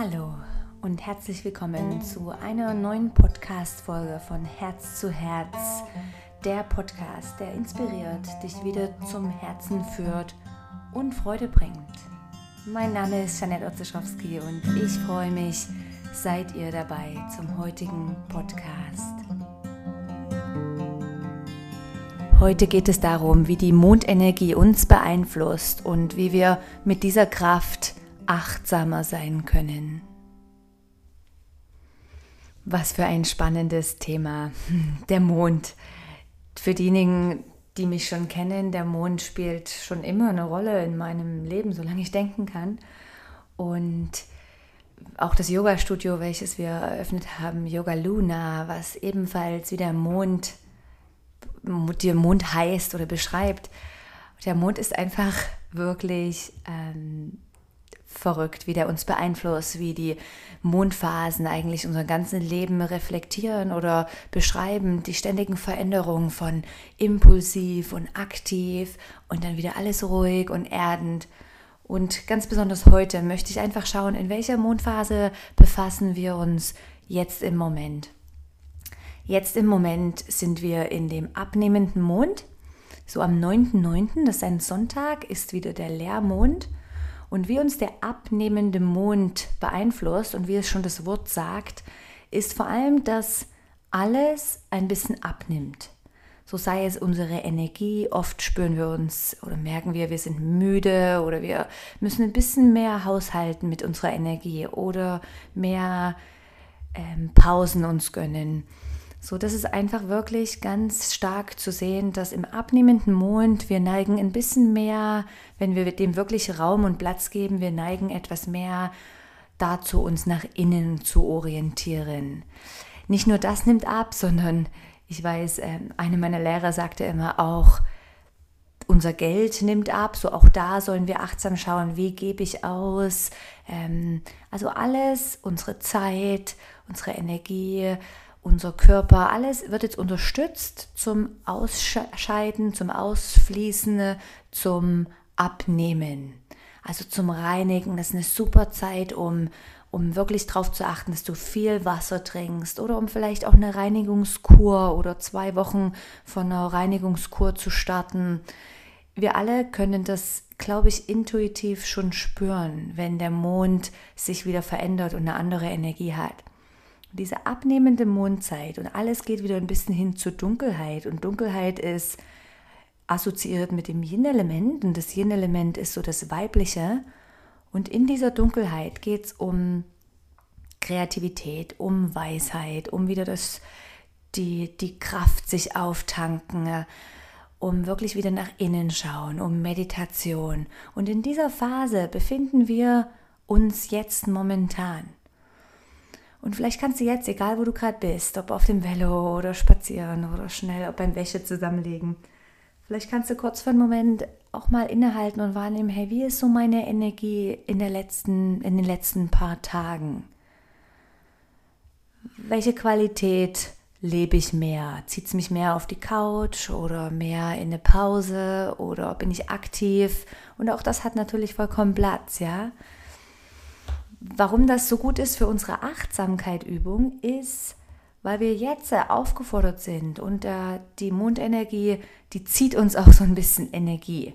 Hallo und herzlich willkommen zu einer neuen Podcast-Folge von Herz zu Herz. Der Podcast, der inspiriert, dich wieder zum Herzen führt und Freude bringt. Mein Name ist Janette Otzeschowski und ich freue mich, seid ihr dabei zum heutigen Podcast. Heute geht es darum, wie die Mondenergie uns beeinflusst und wie wir mit dieser Kraft achtsamer sein können. Was für ein spannendes Thema. Der Mond. Für diejenigen, die mich schon kennen, der Mond spielt schon immer eine Rolle in meinem Leben, solange ich denken kann. Und auch das Yoga-Studio, welches wir eröffnet haben, Yoga Luna, was ebenfalls wie der Mond der Mond heißt oder beschreibt. Der Mond ist einfach wirklich ähm, verrückt, wie der uns beeinflusst, wie die Mondphasen eigentlich unser ganzes Leben reflektieren oder beschreiben, die ständigen Veränderungen von impulsiv und aktiv und dann wieder alles ruhig und erdend. Und ganz besonders heute möchte ich einfach schauen, in welcher Mondphase befassen wir uns jetzt im Moment. Jetzt im Moment sind wir in dem abnehmenden Mond. So am 9.9., das ist ein Sonntag, ist wieder der Leermond. Und wie uns der abnehmende Mond beeinflusst und wie es schon das Wort sagt, ist vor allem, dass alles ein bisschen abnimmt. So sei es unsere Energie, oft spüren wir uns oder merken wir, wir sind müde oder wir müssen ein bisschen mehr haushalten mit unserer Energie oder mehr ähm, Pausen uns gönnen. So, das ist einfach wirklich ganz stark zu sehen, dass im abnehmenden Mond wir neigen ein bisschen mehr, wenn wir dem wirklich Raum und Platz geben, wir neigen etwas mehr dazu, uns nach innen zu orientieren. Nicht nur das nimmt ab, sondern ich weiß, ähm, eine meiner Lehrer sagte immer auch, unser Geld nimmt ab, so auch da sollen wir achtsam schauen, wie gebe ich aus. Ähm, also alles, unsere Zeit, unsere Energie, unser Körper, alles wird jetzt unterstützt zum Ausscheiden, zum Ausfließen, zum Abnehmen. Also zum Reinigen. Das ist eine super Zeit, um, um wirklich darauf zu achten, dass du viel Wasser trinkst oder um vielleicht auch eine Reinigungskur oder zwei Wochen von einer Reinigungskur zu starten. Wir alle können das, glaube ich, intuitiv schon spüren, wenn der Mond sich wieder verändert und eine andere Energie hat diese abnehmende Mondzeit und alles geht wieder ein bisschen hin zur Dunkelheit. Und Dunkelheit ist assoziiert mit dem Yin-Element und das Yin-Element ist so das Weibliche. Und in dieser Dunkelheit geht es um Kreativität, um Weisheit, um wieder das, die, die Kraft sich auftanken, um wirklich wieder nach innen schauen, um Meditation. Und in dieser Phase befinden wir uns jetzt momentan. Und vielleicht kannst du jetzt, egal wo du gerade bist, ob auf dem Velo oder spazieren oder schnell ob beim Wäsche zusammenlegen, vielleicht kannst du kurz für einen Moment auch mal innehalten und wahrnehmen, hey, wie ist so meine Energie in, der letzten, in den letzten paar Tagen? Welche Qualität lebe ich mehr? Zieht es mich mehr auf die Couch oder mehr in eine Pause oder bin ich aktiv? Und auch das hat natürlich vollkommen Platz, ja. Warum das so gut ist für unsere Achtsamkeit-Übung, ist, weil wir jetzt aufgefordert sind und äh, die Mondenergie, die zieht uns auch so ein bisschen Energie.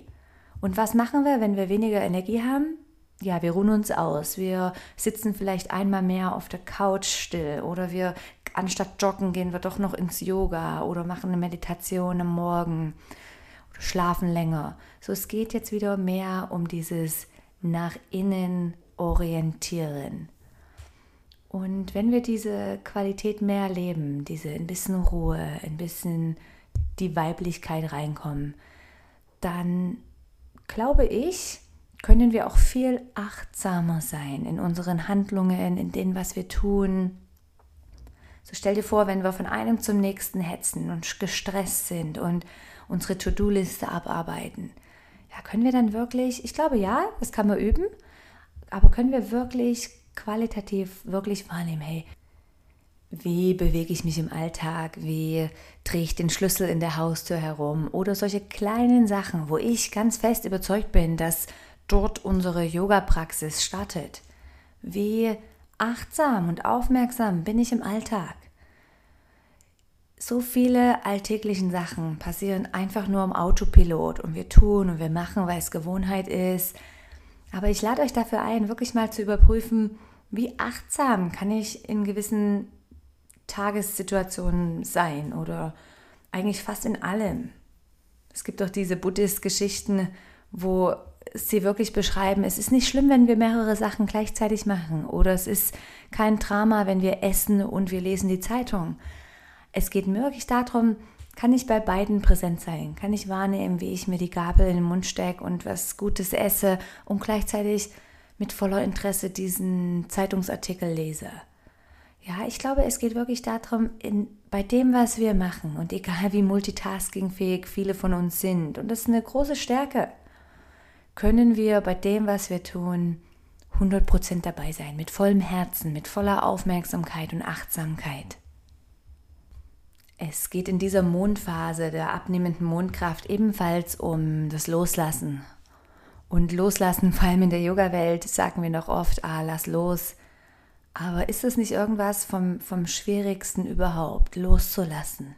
Und was machen wir, wenn wir weniger Energie haben? Ja, wir ruhen uns aus. Wir sitzen vielleicht einmal mehr auf der Couch still oder wir anstatt joggen gehen wir doch noch ins Yoga oder machen eine Meditation am Morgen oder schlafen länger. So, es geht jetzt wieder mehr um dieses nach innen orientieren. Und wenn wir diese Qualität mehr leben, diese ein bisschen Ruhe, ein bisschen die Weiblichkeit reinkommen, dann glaube ich, können wir auch viel achtsamer sein in unseren Handlungen, in dem, was wir tun. So stell dir vor, wenn wir von einem zum nächsten hetzen und gestresst sind und unsere To-Do-Liste abarbeiten. Ja, können wir dann wirklich, ich glaube ja, das kann man üben, aber können wir wirklich qualitativ wirklich wahrnehmen, hey, wie bewege ich mich im Alltag, wie drehe ich den Schlüssel in der Haustür herum oder solche kleinen Sachen, wo ich ganz fest überzeugt bin, dass dort unsere Yoga-Praxis startet. Wie achtsam und aufmerksam bin ich im Alltag? So viele alltäglichen Sachen passieren einfach nur im Autopilot und wir tun und wir machen, weil es Gewohnheit ist. Aber ich lade euch dafür ein, wirklich mal zu überprüfen, wie achtsam kann ich in gewissen Tagessituationen sein oder eigentlich fast in allem. Es gibt doch diese Buddhist-Geschichten, wo sie wirklich beschreiben, es ist nicht schlimm, wenn wir mehrere Sachen gleichzeitig machen oder es ist kein Drama, wenn wir essen und wir lesen die Zeitung. Es geht wirklich darum, kann ich bei beiden präsent sein? Kann ich wahrnehmen, wie ich mir die Gabel in den Mund stecke und was Gutes esse und gleichzeitig mit voller Interesse diesen Zeitungsartikel lese? Ja, ich glaube, es geht wirklich darum, in, bei dem, was wir machen und egal wie multitaskingfähig viele von uns sind, und das ist eine große Stärke, können wir bei dem, was wir tun, 100% dabei sein, mit vollem Herzen, mit voller Aufmerksamkeit und Achtsamkeit. Es geht in dieser Mondphase der abnehmenden Mondkraft ebenfalls um das Loslassen. Und Loslassen, vor allem in der Yoga-Welt, sagen wir noch oft, ah, lass los. Aber ist es nicht irgendwas vom, vom Schwierigsten überhaupt, loszulassen?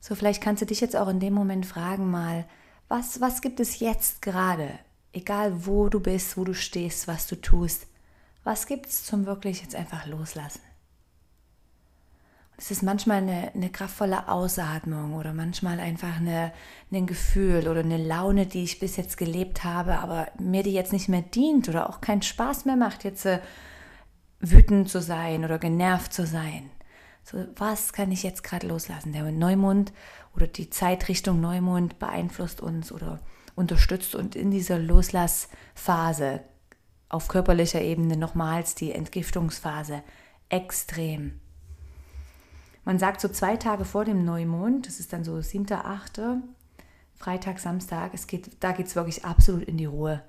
So, vielleicht kannst du dich jetzt auch in dem Moment fragen mal, was, was gibt es jetzt gerade? Egal wo du bist, wo du stehst, was du tust. Was gibt es zum wirklich jetzt einfach loslassen? Es ist manchmal eine, eine kraftvolle Ausatmung oder manchmal einfach eine, ein Gefühl oder eine Laune, die ich bis jetzt gelebt habe, aber mir die jetzt nicht mehr dient oder auch keinen Spaß mehr macht, jetzt äh, wütend zu sein oder genervt zu sein. So, was kann ich jetzt gerade loslassen? Der Neumond oder die Zeitrichtung Neumond beeinflusst uns oder unterstützt und in dieser Loslassphase auf körperlicher Ebene nochmals die Entgiftungsphase extrem. Man sagt so zwei Tage vor dem Neumond, das ist dann so 7., 8., Freitag, Samstag, es geht, da geht es wirklich absolut in die Ruhe.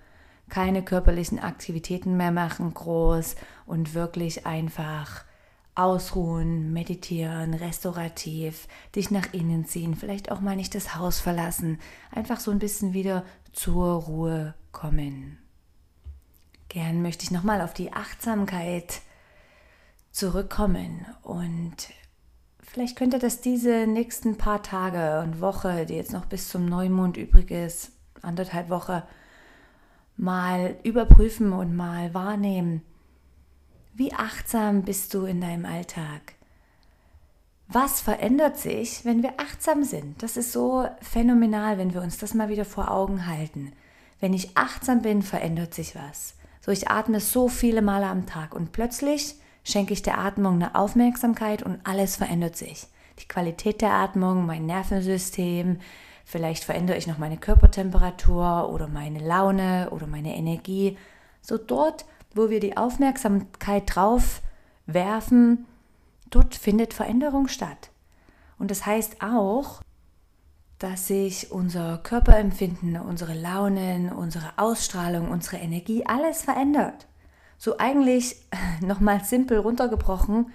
Keine körperlichen Aktivitäten mehr machen, groß und wirklich einfach ausruhen, meditieren, restaurativ, dich nach innen ziehen, vielleicht auch mal nicht das Haus verlassen, einfach so ein bisschen wieder zur Ruhe kommen. Gern möchte ich nochmal auf die Achtsamkeit zurückkommen und Vielleicht könnte das diese nächsten paar Tage und Woche, die jetzt noch bis zum Neumond übrig ist, anderthalb Woche, mal überprüfen und mal wahrnehmen. Wie achtsam bist du in deinem Alltag? Was verändert sich, wenn wir achtsam sind? Das ist so phänomenal, wenn wir uns das mal wieder vor Augen halten. Wenn ich achtsam bin, verändert sich was. So, ich atme so viele Male am Tag und plötzlich schenke ich der Atmung eine Aufmerksamkeit und alles verändert sich. Die Qualität der Atmung, mein Nervensystem, vielleicht verändere ich noch meine Körpertemperatur oder meine Laune oder meine Energie. So dort, wo wir die Aufmerksamkeit drauf werfen, dort findet Veränderung statt. Und das heißt auch, dass sich unser Körperempfinden, unsere Launen, unsere Ausstrahlung, unsere Energie, alles verändert. So eigentlich nochmal simpel runtergebrochen,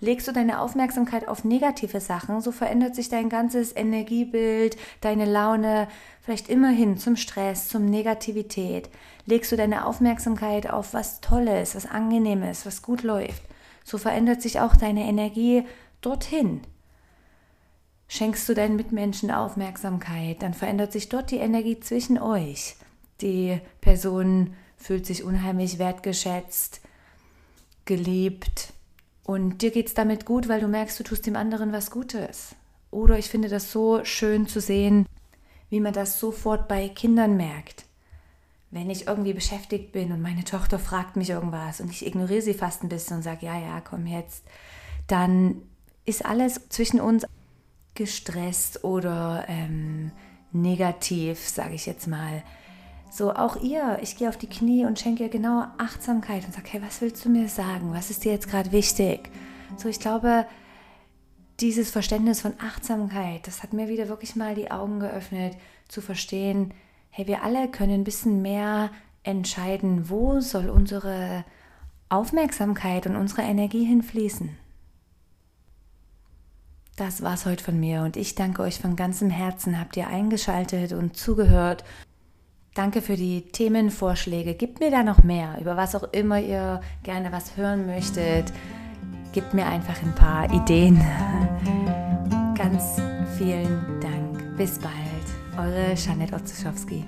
legst du deine Aufmerksamkeit auf negative Sachen, so verändert sich dein ganzes Energiebild, deine Laune, vielleicht immerhin zum Stress, zum Negativität. Legst du deine Aufmerksamkeit auf was Tolles, was Angenehmes, was gut läuft, so verändert sich auch deine Energie dorthin. Schenkst du deinen Mitmenschen Aufmerksamkeit, dann verändert sich dort die Energie zwischen euch. Die Person fühlt sich unheimlich wertgeschätzt, geliebt und dir geht es damit gut, weil du merkst, du tust dem anderen was Gutes. Oder ich finde das so schön zu sehen, wie man das sofort bei Kindern merkt. Wenn ich irgendwie beschäftigt bin und meine Tochter fragt mich irgendwas und ich ignoriere sie fast ein bisschen und sage, ja, ja, komm jetzt, dann ist alles zwischen uns gestresst oder ähm, negativ, sage ich jetzt mal. So, auch ihr, ich gehe auf die Knie und schenke ihr genau Achtsamkeit und sage, hey, was willst du mir sagen? Was ist dir jetzt gerade wichtig? So, ich glaube, dieses Verständnis von Achtsamkeit, das hat mir wieder wirklich mal die Augen geöffnet, zu verstehen, hey, wir alle können ein bisschen mehr entscheiden, wo soll unsere Aufmerksamkeit und unsere Energie hinfließen. Das war's heute von mir und ich danke euch von ganzem Herzen. Habt ihr eingeschaltet und zugehört Danke für die Themenvorschläge. Gebt mir da noch mehr, über was auch immer ihr gerne was hören möchtet. Gebt mir einfach ein paar Ideen. Ganz vielen Dank. Bis bald. Eure Janet Otzuschowski.